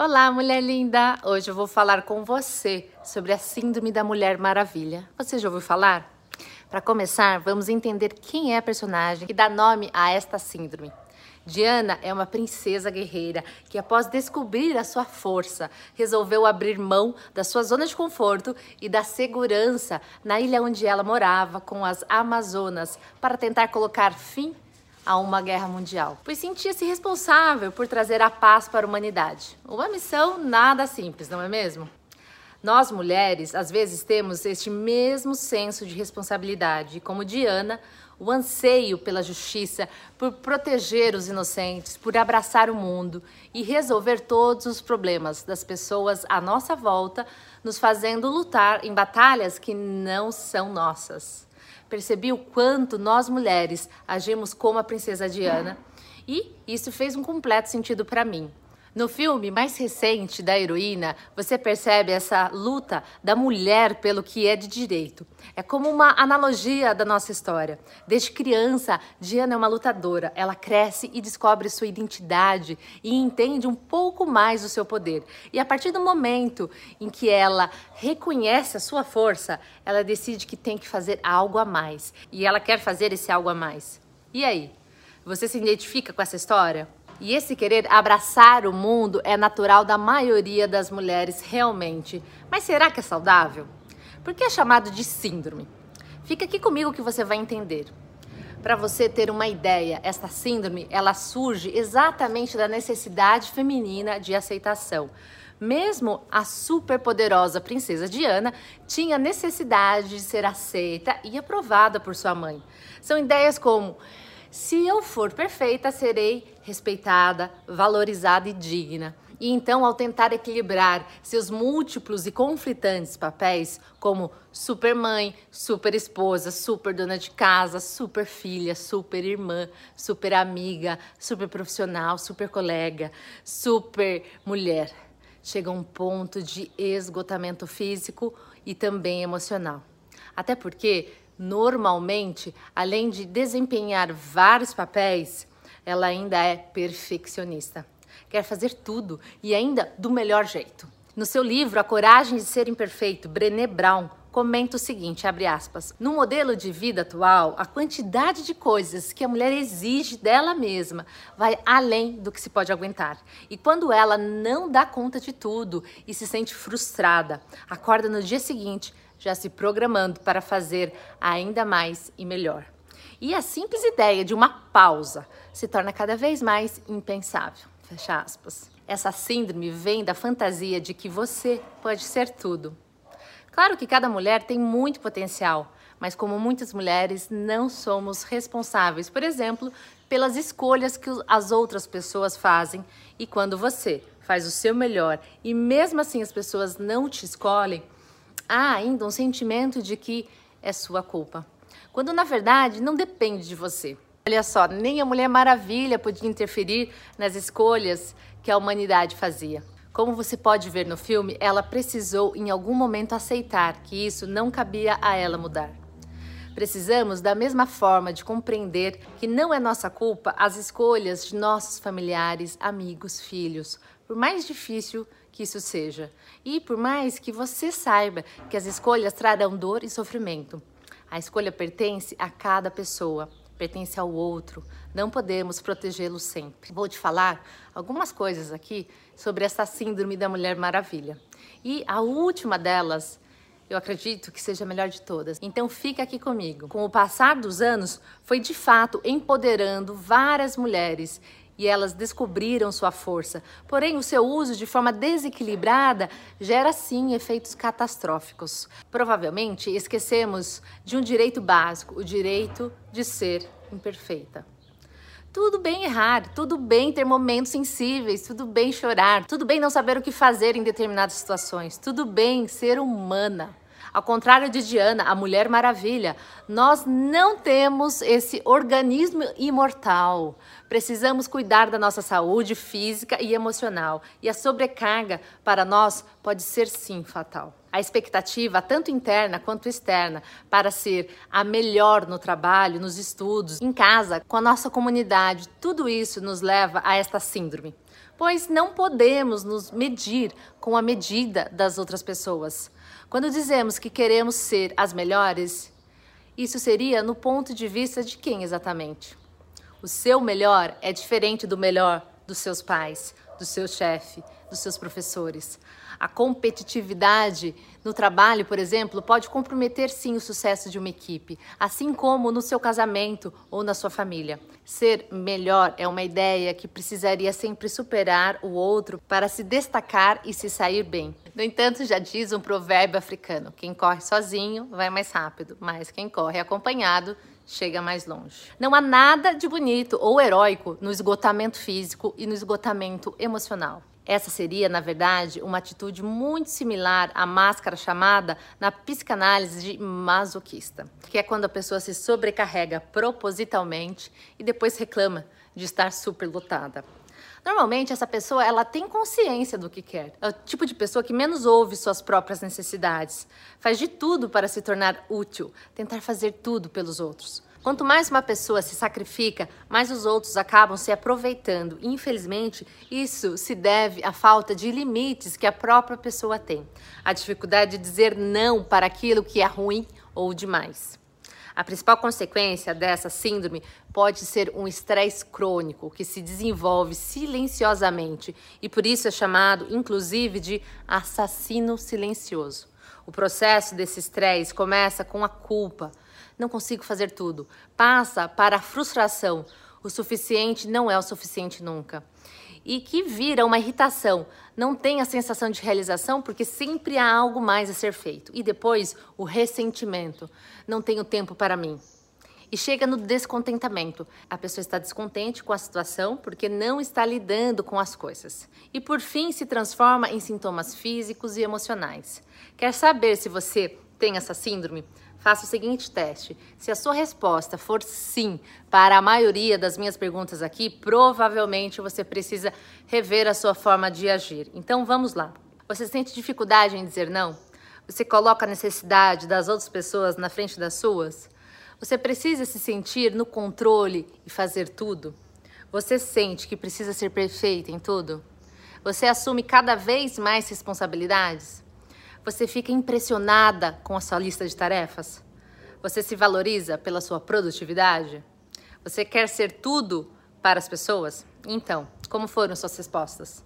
Olá, mulher linda! Hoje eu vou falar com você sobre a Síndrome da Mulher Maravilha. Você já ouviu falar? Para começar, vamos entender quem é a personagem que dá nome a esta síndrome. Diana é uma princesa guerreira que, após descobrir a sua força, resolveu abrir mão da sua zona de conforto e da segurança na ilha onde ela morava com as Amazonas para tentar colocar fim a uma guerra mundial, pois sentia-se responsável por trazer a paz para a humanidade. Uma missão nada simples, não é mesmo? Nós mulheres, às vezes, temos este mesmo senso de responsabilidade, como Diana, o anseio pela justiça, por proteger os inocentes, por abraçar o mundo e resolver todos os problemas das pessoas à nossa volta, nos fazendo lutar em batalhas que não são nossas percebi o quanto nós mulheres agimos como a princesa Diana e isso fez um completo sentido para mim. No filme mais recente da heroína, você percebe essa luta da mulher pelo que é de direito. É como uma analogia da nossa história. Desde criança, Diana é uma lutadora. Ela cresce e descobre sua identidade e entende um pouco mais o seu poder. E a partir do momento em que ela reconhece a sua força, ela decide que tem que fazer algo a mais. E ela quer fazer esse algo a mais. E aí? Você se identifica com essa história? E esse querer abraçar o mundo é natural da maioria das mulheres realmente. Mas será que é saudável? Por que é chamado de síndrome? Fica aqui comigo que você vai entender. Para você ter uma ideia, esta síndrome, ela surge exatamente da necessidade feminina de aceitação. Mesmo a superpoderosa princesa Diana tinha necessidade de ser aceita e aprovada por sua mãe. São ideias como se eu for perfeita, serei respeitada, valorizada e digna. E então, ao tentar equilibrar seus múltiplos e conflitantes papéis, como super mãe, super esposa, super dona de casa, super filha, super irmã, super amiga, super profissional, super colega, super mulher, chega um ponto de esgotamento físico e também emocional. Até porque Normalmente, além de desempenhar vários papéis, ela ainda é perfeccionista. Quer fazer tudo e ainda do melhor jeito. No seu livro A Coragem de Ser Imperfeito, Brené Brown comenta o seguinte, abre aspas: "No modelo de vida atual, a quantidade de coisas que a mulher exige dela mesma vai além do que se pode aguentar. E quando ela não dá conta de tudo e se sente frustrada, acorda no dia seguinte já se programando para fazer ainda mais e melhor. E a simples ideia de uma pausa se torna cada vez mais impensável. Fecha aspas. Essa síndrome vem da fantasia de que você pode ser tudo. Claro que cada mulher tem muito potencial, mas como muitas mulheres, não somos responsáveis, por exemplo, pelas escolhas que as outras pessoas fazem. E quando você faz o seu melhor e mesmo assim as pessoas não te escolhem, há ainda um sentimento de que é sua culpa, quando na verdade não depende de você. Olha só, nem a Mulher Maravilha podia interferir nas escolhas que a humanidade fazia. Como você pode ver no filme, ela precisou em algum momento aceitar que isso não cabia a ela mudar. Precisamos, da mesma forma, de compreender que não é nossa culpa as escolhas de nossos familiares, amigos, filhos, por mais difícil que isso seja. E por mais que você saiba que as escolhas trarão dor e sofrimento, a escolha pertence a cada pessoa, pertence ao outro. Não podemos protegê-lo sempre. Vou te falar algumas coisas aqui sobre essa síndrome da Mulher Maravilha. E a última delas eu acredito que seja a melhor de todas. Então fica aqui comigo. Com o passar dos anos, foi de fato empoderando várias mulheres e elas descobriram sua força. Porém, o seu uso de forma desequilibrada gera sim efeitos catastróficos. Provavelmente esquecemos de um direito básico, o direito de ser imperfeita. Tudo bem errar, tudo bem ter momentos sensíveis, tudo bem chorar, tudo bem não saber o que fazer em determinadas situações, tudo bem ser humana. Ao contrário de Diana, a Mulher Maravilha, nós não temos esse organismo imortal. Precisamos cuidar da nossa saúde física e emocional, e a sobrecarga para nós pode ser sim fatal. A expectativa, tanto interna quanto externa, para ser a melhor no trabalho, nos estudos, em casa, com a nossa comunidade, tudo isso nos leva a esta síndrome. pois não podemos nos medir com a medida das outras pessoas. Quando dizemos que queremos ser as melhores, isso seria no ponto de vista de quem exatamente? O seu melhor é diferente do melhor dos seus pais, do seu chefe, dos seus professores. A competitividade no trabalho, por exemplo, pode comprometer sim o sucesso de uma equipe, assim como no seu casamento ou na sua família. Ser melhor é uma ideia que precisaria sempre superar o outro para se destacar e se sair bem. No entanto, já diz um provérbio africano: quem corre sozinho vai mais rápido, mas quem corre acompanhado chega mais longe. Não há nada de bonito ou heróico no esgotamento físico e no esgotamento emocional. Essa seria, na verdade, uma atitude muito similar à máscara chamada na psicanálise de masoquista, que é quando a pessoa se sobrecarrega propositalmente e depois reclama de estar superlotada. Normalmente essa pessoa ela tem consciência do que quer. É o tipo de pessoa que menos ouve suas próprias necessidades, faz de tudo para se tornar útil, tentar fazer tudo pelos outros. Quanto mais uma pessoa se sacrifica, mais os outros acabam se aproveitando. Infelizmente, isso se deve à falta de limites que a própria pessoa tem, a dificuldade de dizer não para aquilo que é ruim ou demais. A principal consequência dessa síndrome pode ser um estresse crônico que se desenvolve silenciosamente e por isso é chamado, inclusive, de assassino silencioso. O processo desse estresse começa com a culpa, não consigo fazer tudo. Passa para a frustração. O suficiente não é o suficiente nunca. E que vira uma irritação. Não tem a sensação de realização porque sempre há algo mais a ser feito. E depois o ressentimento. Não tenho tempo para mim. E chega no descontentamento. A pessoa está descontente com a situação porque não está lidando com as coisas. E por fim se transforma em sintomas físicos e emocionais. Quer saber se você tem essa síndrome? Faça o seguinte teste. Se a sua resposta for sim para a maioria das minhas perguntas aqui, provavelmente você precisa rever a sua forma de agir. Então vamos lá. Você sente dificuldade em dizer não? Você coloca a necessidade das outras pessoas na frente das suas? Você precisa se sentir no controle e fazer tudo? Você sente que precisa ser perfeita em tudo? Você assume cada vez mais responsabilidades? Você fica impressionada com a sua lista de tarefas? Você se valoriza pela sua produtividade? Você quer ser tudo para as pessoas? Então, como foram suas respostas?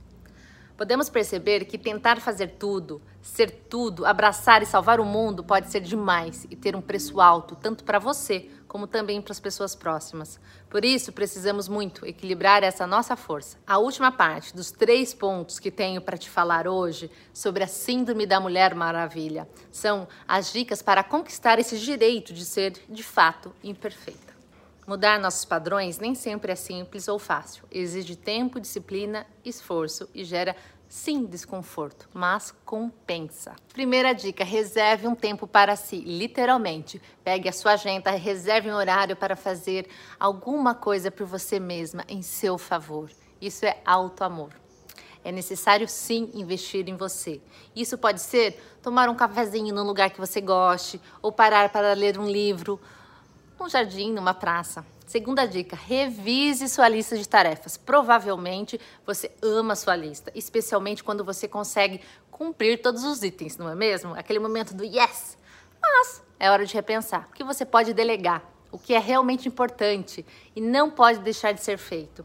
Podemos perceber que tentar fazer tudo, ser tudo, abraçar e salvar o mundo pode ser demais e ter um preço alto, tanto para você como também para as pessoas próximas. Por isso, precisamos muito equilibrar essa nossa força. A última parte dos três pontos que tenho para te falar hoje sobre a Síndrome da Mulher Maravilha são as dicas para conquistar esse direito de ser, de fato, imperfeita. Mudar nossos padrões nem sempre é simples ou fácil. Exige tempo, disciplina, esforço e gera sim desconforto, mas compensa. Primeira dica: reserve um tempo para si, literalmente. Pegue a sua agenda, reserve um horário para fazer alguma coisa por você mesma em seu favor. Isso é auto amor. É necessário sim investir em você. Isso pode ser tomar um cafezinho num lugar que você goste, ou parar para ler um livro, num jardim, numa praça. Segunda dica: revise sua lista de tarefas. Provavelmente você ama sua lista, especialmente quando você consegue cumprir todos os itens, não é mesmo? Aquele momento do yes. Mas é hora de repensar. O que você pode delegar? O que é realmente importante e não pode deixar de ser feito?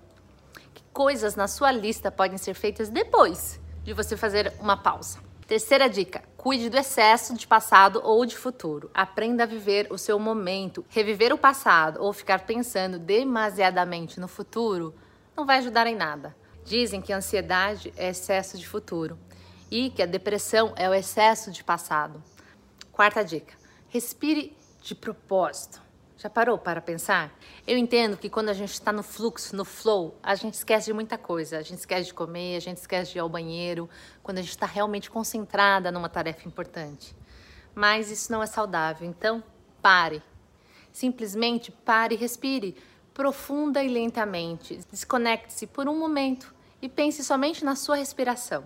Que coisas na sua lista podem ser feitas depois de você fazer uma pausa? Terceira dica: cuide do excesso de passado ou de futuro. Aprenda a viver o seu momento. Reviver o passado ou ficar pensando demasiadamente no futuro não vai ajudar em nada. Dizem que a ansiedade é excesso de futuro e que a depressão é o excesso de passado. Quarta dica: respire de propósito. Já parou para pensar? Eu entendo que quando a gente está no fluxo, no flow, a gente esquece de muita coisa. A gente esquece de comer, a gente esquece de ir ao banheiro, quando a gente está realmente concentrada numa tarefa importante. Mas isso não é saudável. Então, pare. Simplesmente pare e respire profunda e lentamente. Desconecte-se por um momento e pense somente na sua respiração.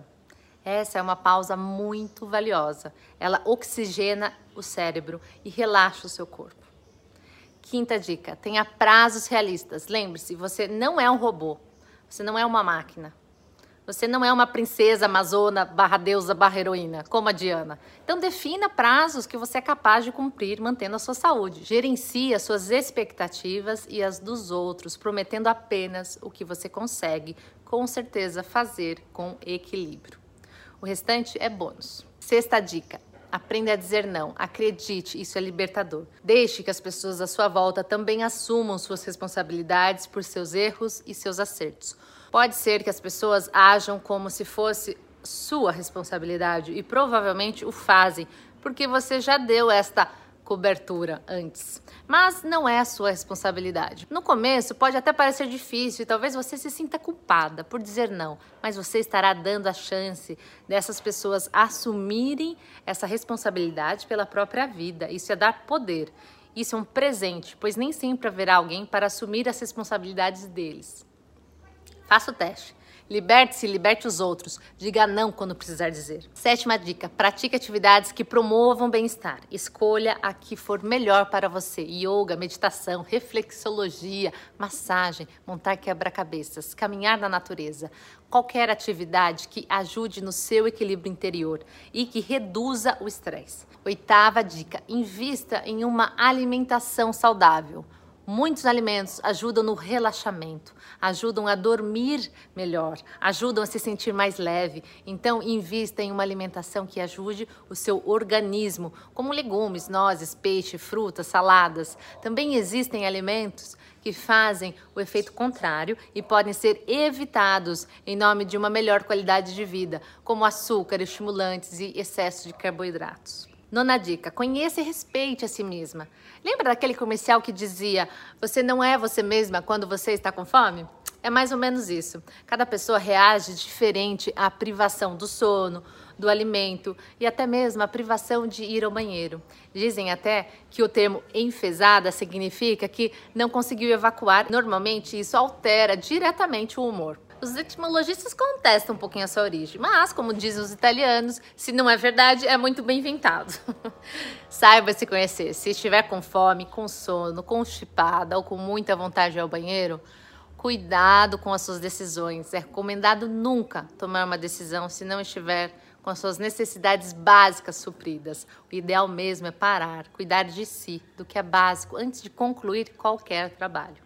Essa é uma pausa muito valiosa. Ela oxigena o cérebro e relaxa o seu corpo. Quinta dica: tenha prazos realistas. Lembre-se, você não é um robô, você não é uma máquina. Você não é uma princesa amazona barra deusa barra heroína, como a Diana. Então defina prazos que você é capaz de cumprir mantendo a sua saúde. Gerencie as suas expectativas e as dos outros, prometendo apenas o que você consegue, com certeza, fazer com equilíbrio. O restante é bônus. Sexta dica. Aprenda a dizer não. Acredite, isso é libertador. Deixe que as pessoas à sua volta também assumam suas responsabilidades por seus erros e seus acertos. Pode ser que as pessoas ajam como se fosse sua responsabilidade e provavelmente o fazem, porque você já deu esta cobertura antes. Mas não é a sua responsabilidade. No começo pode até parecer difícil e talvez você se sinta culpada por dizer não, mas você estará dando a chance dessas pessoas assumirem essa responsabilidade pela própria vida. Isso é dar poder. Isso é um presente, pois nem sempre haverá alguém para assumir as responsabilidades deles. Faça o teste. Liberte-se liberte os outros. Diga não quando precisar dizer. Sétima dica: pratique atividades que promovam bem-estar. Escolha a que for melhor para você: yoga, meditação, reflexologia, massagem, montar quebra-cabeças, caminhar na natureza. Qualquer atividade que ajude no seu equilíbrio interior e que reduza o estresse. Oitava dica: invista em uma alimentação saudável. Muitos alimentos ajudam no relaxamento, ajudam a dormir melhor, ajudam a se sentir mais leve. Então, invista em uma alimentação que ajude o seu organismo, como legumes, nozes, peixe, frutas, saladas. Também existem alimentos que fazem o efeito contrário e podem ser evitados em nome de uma melhor qualidade de vida, como açúcar, estimulantes e excesso de carboidratos. Nona dica: conheça e respeite a si mesma. Lembra daquele comercial que dizia: Você não é você mesma quando você está com fome? É mais ou menos isso. Cada pessoa reage diferente à privação do sono, do alimento e até mesmo à privação de ir ao banheiro. Dizem até que o termo enfesada significa que não conseguiu evacuar. Normalmente, isso altera diretamente o humor. Os etimologistas contestam um pouquinho essa origem, mas, como dizem os italianos, se não é verdade, é muito bem inventado. Saiba se conhecer. Se estiver com fome, com sono, constipada ou com muita vontade de ir ao banheiro, cuidado com as suas decisões. É recomendado nunca tomar uma decisão se não estiver com as suas necessidades básicas supridas. O ideal mesmo é parar, cuidar de si, do que é básico, antes de concluir qualquer trabalho.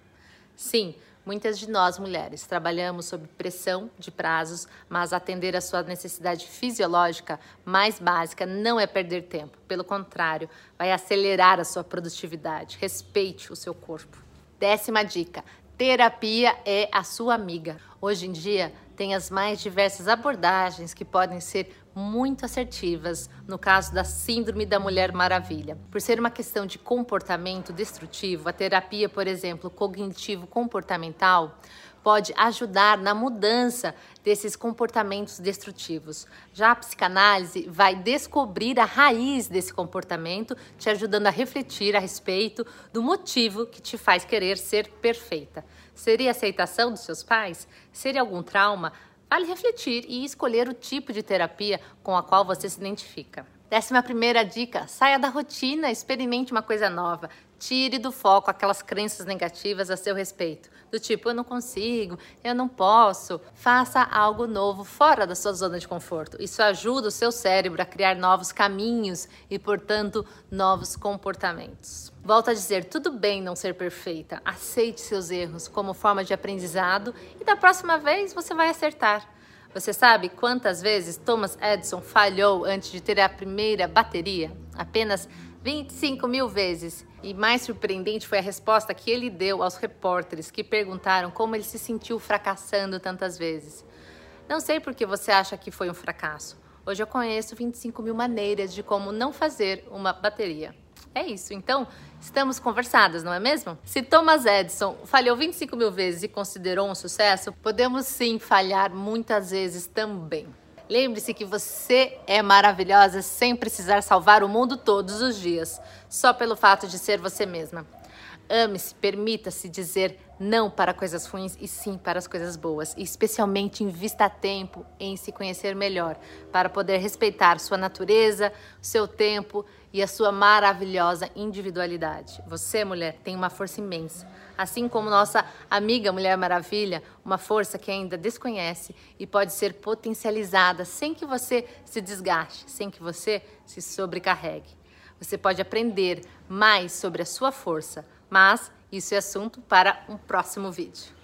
Sim, Muitas de nós mulheres trabalhamos sob pressão de prazos, mas atender a sua necessidade fisiológica mais básica não é perder tempo. Pelo contrário, vai acelerar a sua produtividade. Respeite o seu corpo. Décima dica: terapia é a sua amiga. Hoje em dia, tem as mais diversas abordagens que podem ser muito assertivas no caso da Síndrome da Mulher Maravilha. Por ser uma questão de comportamento destrutivo, a terapia, por exemplo, cognitivo-comportamental, pode ajudar na mudança desses comportamentos destrutivos. Já a psicanálise vai descobrir a raiz desse comportamento, te ajudando a refletir a respeito do motivo que te faz querer ser perfeita. Seria aceitação dos seus pais? Seria algum trauma? Vale refletir e escolher o tipo de terapia com a qual você se identifica. Décima primeira dica: saia da rotina, experimente uma coisa nova. Tire do foco aquelas crenças negativas a seu respeito, do tipo eu não consigo, eu não posso. Faça algo novo fora da sua zona de conforto. Isso ajuda o seu cérebro a criar novos caminhos e, portanto, novos comportamentos. Volto a dizer, tudo bem não ser perfeita. Aceite seus erros como forma de aprendizado e da próxima vez você vai acertar. Você sabe quantas vezes Thomas Edison falhou antes de ter a primeira bateria? Apenas 25 mil vezes. E mais surpreendente foi a resposta que ele deu aos repórteres que perguntaram como ele se sentiu fracassando tantas vezes. Não sei por que você acha que foi um fracasso. Hoje eu conheço 25 mil maneiras de como não fazer uma bateria. É isso. Então, estamos conversadas, não é mesmo? Se Thomas Edison falhou 25 mil vezes e considerou um sucesso, podemos sim falhar muitas vezes também. Lembre-se que você é maravilhosa sem precisar salvar o mundo todos os dias, só pelo fato de ser você mesma. Ame-se, permita-se dizer não para coisas ruins e sim para as coisas boas. E especialmente invista tempo em se conhecer melhor, para poder respeitar sua natureza, seu tempo e a sua maravilhosa individualidade. Você, mulher, tem uma força imensa. Assim como nossa amiga Mulher Maravilha, uma força que ainda desconhece e pode ser potencializada sem que você se desgaste, sem que você se sobrecarregue. Você pode aprender mais sobre a sua força mas isso é assunto para um próximo vídeo.